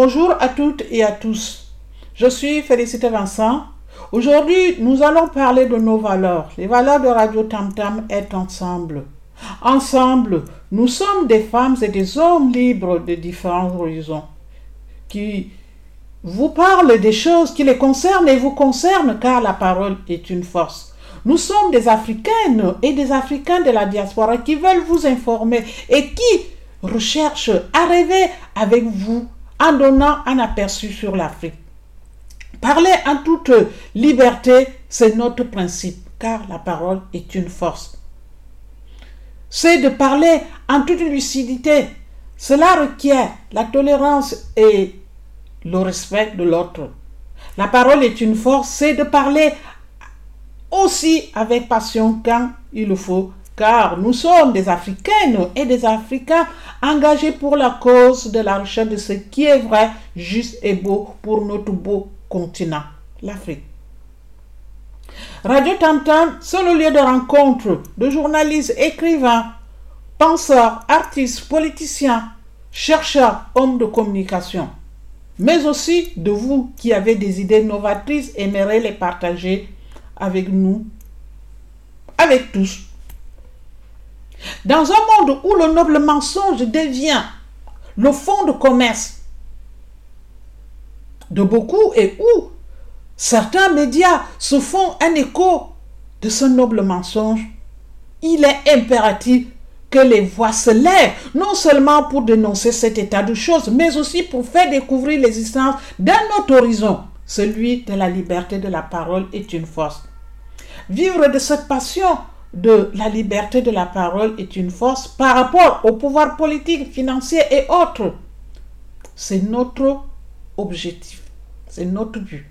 Bonjour à toutes et à tous. Je suis Félicité Vincent. Aujourd'hui, nous allons parler de nos valeurs. Les valeurs de Radio Tam Tam est ensemble. Ensemble, nous sommes des femmes et des hommes libres de différents horizons qui vous parlent des choses qui les concernent et vous concernent car la parole est une force. Nous sommes des Africaines et des Africains de la diaspora qui veulent vous informer et qui recherchent à rêver avec vous en donnant un aperçu sur l'Afrique. Parler en toute liberté, c'est notre principe, car la parole est une force. C'est de parler en toute lucidité. Cela requiert la tolérance et le respect de l'autre. La parole est une force, c'est de parler aussi avec passion quand il le faut, car nous sommes des Africaines et des Africains engagés pour la cause de la recherche de ce qui est vrai, juste et beau pour notre beau continent, l'Afrique. Radio Tantan, c'est le lieu de rencontre de journalistes, écrivains, penseurs, artistes, politiciens, chercheurs, hommes de communication, mais aussi de vous qui avez des idées novatrices aimeriez les partager avec nous, avec tous. Dans un monde où le noble mensonge devient le fond de commerce de beaucoup et où certains médias se font un écho de ce noble mensonge, il est impératif que les voix se lèvent, non seulement pour dénoncer cet état de choses, mais aussi pour faire découvrir l'existence d'un autre horizon. Celui de la liberté de la parole est une force. Vivre de cette passion de la liberté de la parole est une force par rapport au pouvoir politique, financier et autres. C'est notre objectif, c'est notre but.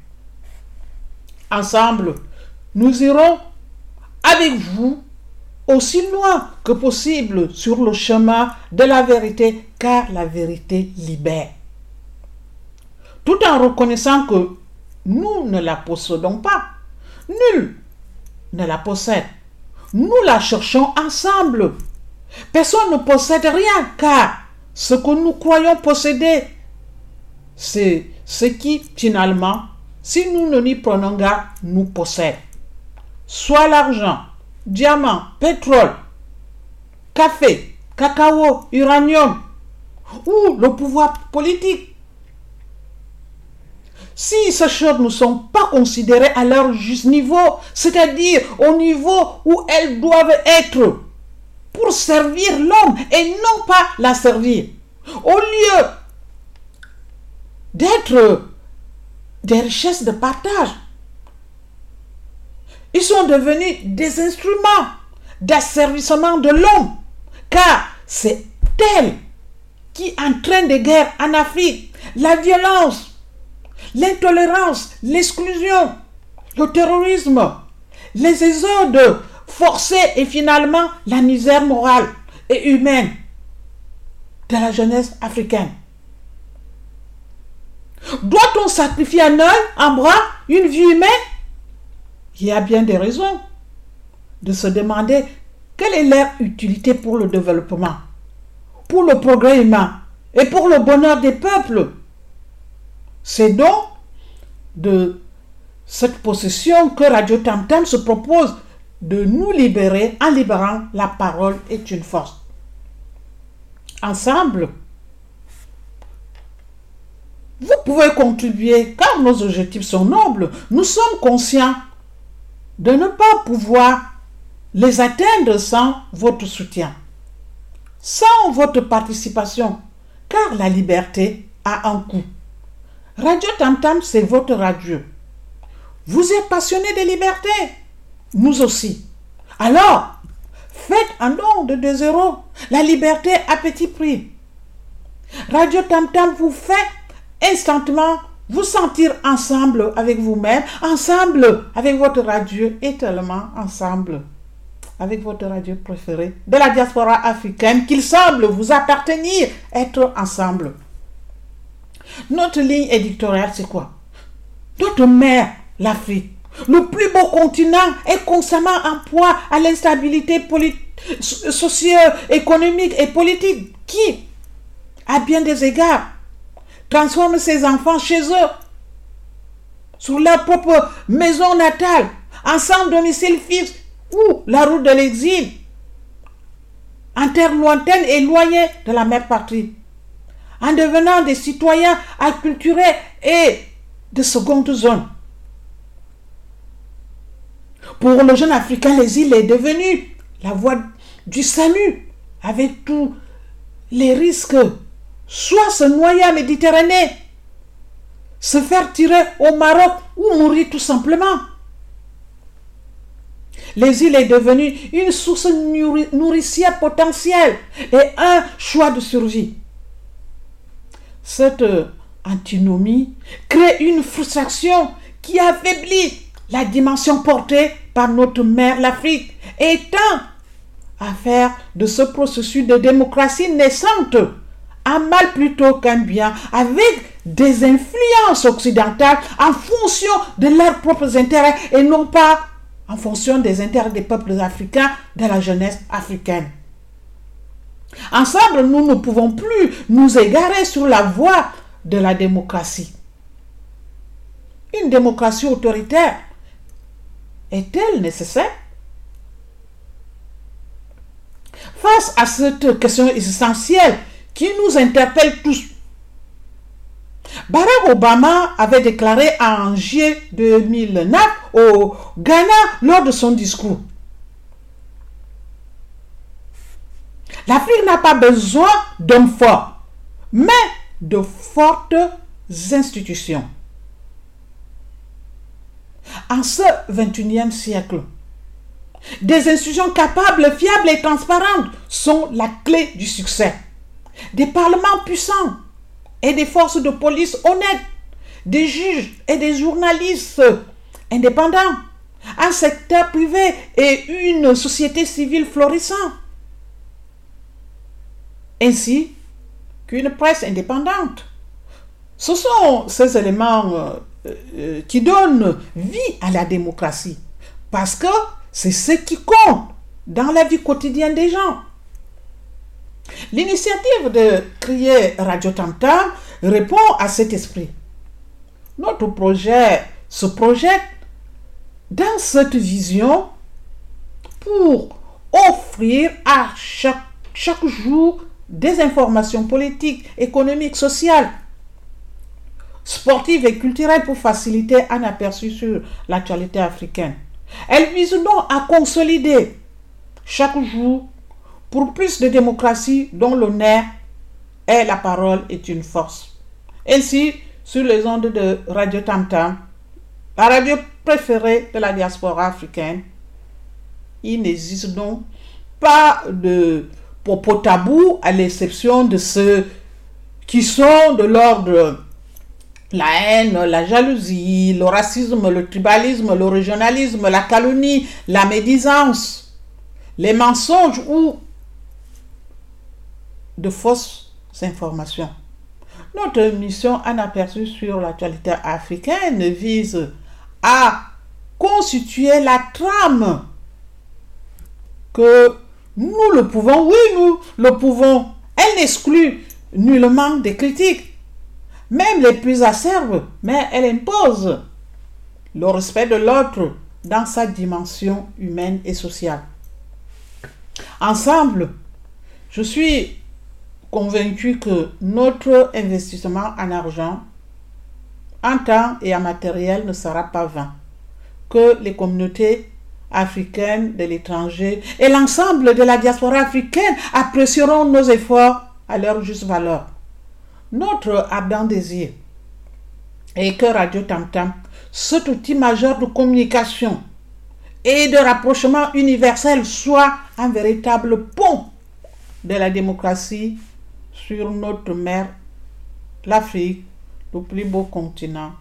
Ensemble, nous irons avec vous aussi loin que possible sur le chemin de la vérité, car la vérité libère. Tout en reconnaissant que nous ne la possédons pas. Nul ne la possède. Nous la cherchons ensemble. Personne ne possède rien, car ce que nous croyons posséder, c'est ce qui, finalement, si nous ne n'y prenons garde, nous possède. Soit l'argent, diamant, pétrole, café, cacao, uranium, ou le pouvoir politique. Si ces choses ne sont pas considérées à leur juste niveau, c'est-à-dire au niveau où elles doivent être pour servir l'homme et non pas la servir, au lieu d'être des richesses de partage, ils sont devenus des instruments d'asservissement de l'homme, car c'est elle qui entraîne des guerres en Afrique, la violence, l'intolérance, l'exclusion, le terrorisme, les exodes forcés et finalement la misère morale et humaine de la jeunesse africaine. Doit-on sacrifier un œil, un bras, une vie humaine? Il y a bien des raisons de se demander quelle est leur utilité pour le développement, pour le progrès humain et pour le bonheur des peuples. C'est donc de cette possession que Radio Tam se propose de nous libérer en libérant la parole est une force. Ensemble, vous pouvez contribuer car nos objectifs sont nobles. Nous sommes conscients de ne pas pouvoir les atteindre sans votre soutien, sans votre participation, car la liberté a un coût. Radio Tam Tam, c'est votre radio. Vous êtes passionné de liberté, nous aussi. Alors, faites un don de 2 euros. La liberté à petit prix. Radio Tam Tam vous fait instantanément vous sentir ensemble avec vous-même, ensemble avec votre radio et tellement ensemble avec votre radio préférée de la diaspora africaine qu'il semble vous appartenir, être ensemble. Notre ligne éditoriale, c'est quoi? Notre mère, l'Afrique, le plus beau continent, est constamment en poids à l'instabilité socio-économique et politique. Qui, à bien des égards, transforment ses enfants chez eux, sur leur propre maison natale, ensemble domicile fixe ou la route de l'exil, en terre lointaine et éloignée de la mère patrie, en devenant des citoyens acculturés et de seconde zone. Pour le jeune Africain, l'exil est devenu la voie du salut, avec tous les risques, soit se noyer en Méditerranée, se faire tirer au Maroc ou mourir tout simplement. L'exil est devenu une source nourricière potentielle et un choix de survie. Cette antinomie crée une frustration qui affaiblit la dimension portée par notre mère l'Afrique et tend à faire de ce processus de démocratie naissante un mal plutôt qu'un bien, avec des influences occidentales en fonction de leurs propres intérêts et non pas en fonction des intérêts des peuples africains, de la jeunesse africaine. Ensemble, nous ne pouvons plus nous égarer sur la voie de la démocratie. Une démocratie autoritaire est-elle nécessaire? Face à cette question essentielle qui nous interpelle tous, Barack Obama avait déclaré en juillet 2009 au Ghana lors de son discours. L'Afrique n'a pas besoin d'hommes forts, mais de fortes institutions. En ce 21e siècle, des institutions capables, fiables et transparentes sont la clé du succès. Des parlements puissants et des forces de police honnêtes, des juges et des journalistes indépendants, un secteur privé et une société civile florissante, ainsi qu'une presse indépendante. Ce sont ces éléments euh, euh, qui donnent vie à la démocratie, parce que c'est ce qui compte dans la vie quotidienne des gens. L'initiative de créer Radio Tamtam répond à cet esprit. Notre projet se projette dans cette vision pour offrir à chaque jour des informations politiques, économiques, sociales, sportives et culturelles pour faciliter un aperçu sur l'actualité africaine. Elle vise donc à consolider chaque jour pour plus de démocratie dont l'honneur et la parole est une force. Ainsi, sur les ondes de Radio Tam Tam, la radio préférée de la diaspora africaine, il n'existe donc pas de propos tabous à l'exception de ceux qui sont de l'ordre la haine, la jalousie, le racisme, le tribalisme, le régionalisme, la calomnie, la médisance, les mensonges ou de fausses informations. Notre mission Un aperçu sur l'actualité africaine vise à constituer la trame que nous le pouvons, oui, nous le pouvons. Elle n'exclut nullement des critiques, même les plus acerbes, mais elle impose le respect de l'autre dans sa dimension humaine et sociale. Ensemble, je suis convaincu que notre investissement en argent, en temps et en matériel ne sera pas vain, que les communautés africaines de l'étranger et l'ensemble de la diaspora africaine apprécieront nos efforts à leur juste valeur. Notre ardent désir est que Radio Tam Tam, cet outil majeur de communication et de rapprochement universel, soit un véritable pont de la démocratie sur notre mer, l'Afrique, le plus beau continent.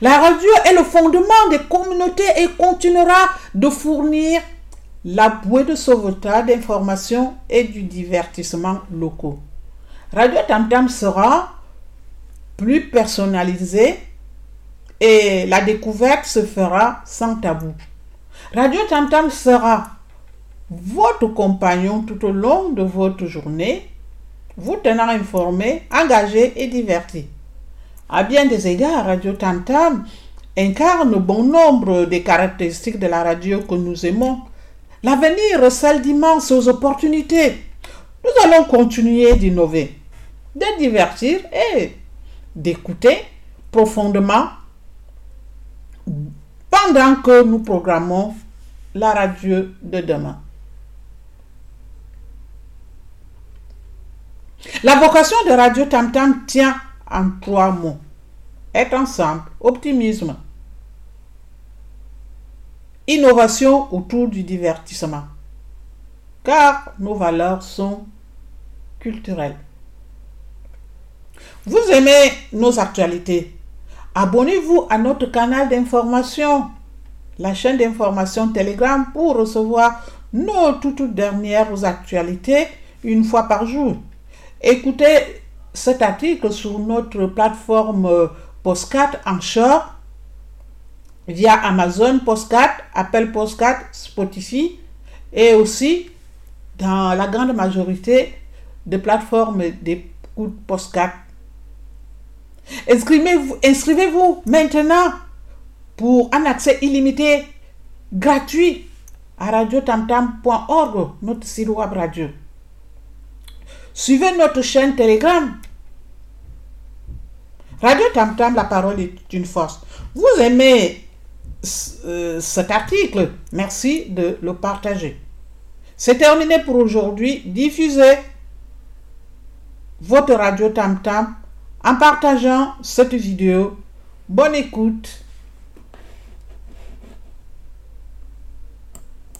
La radio est le fondement des communautés et continuera de fournir la bouée de sauvetage d'informations et du divertissement locaux. Radio Tam sera plus personnalisée et la découverte se fera sans tabou. Radio Tam sera votre compagnon tout au long de votre journée, vous tenant informé, engagé et diverti. À bien des égards, Radio Tam Tam incarne bon nombre des caractéristiques de la radio que nous aimons. L'avenir recèle d'immenses opportunités. Nous allons continuer d'innover, de divertir et d'écouter profondément pendant que nous programmons la radio de demain. La vocation de Radio Tam Tam tient en trois mots. Être ensemble, optimisme, innovation autour du divertissement. Car nos valeurs sont culturelles. Vous aimez nos actualités. Abonnez-vous à notre canal d'information, la chaîne d'information Telegram pour recevoir nos toutes dernières actualités une fois par jour. Écoutez cet article sur notre plateforme Postcat en short via Amazon Postcat, Apple Postcat, Spotify et aussi dans la grande majorité des plateformes d'écoute Postcat. Inscrivez-vous inscrivez maintenant pour un accès illimité gratuit à radiotamtam.org, notre site web radio. Suivez notre chaîne Telegram. Radio Tam Tam, la parole est une force. Vous aimez euh, cet article Merci de le partager. C'est terminé pour aujourd'hui. Diffusez votre radio Tam Tam en partageant cette vidéo. Bonne écoute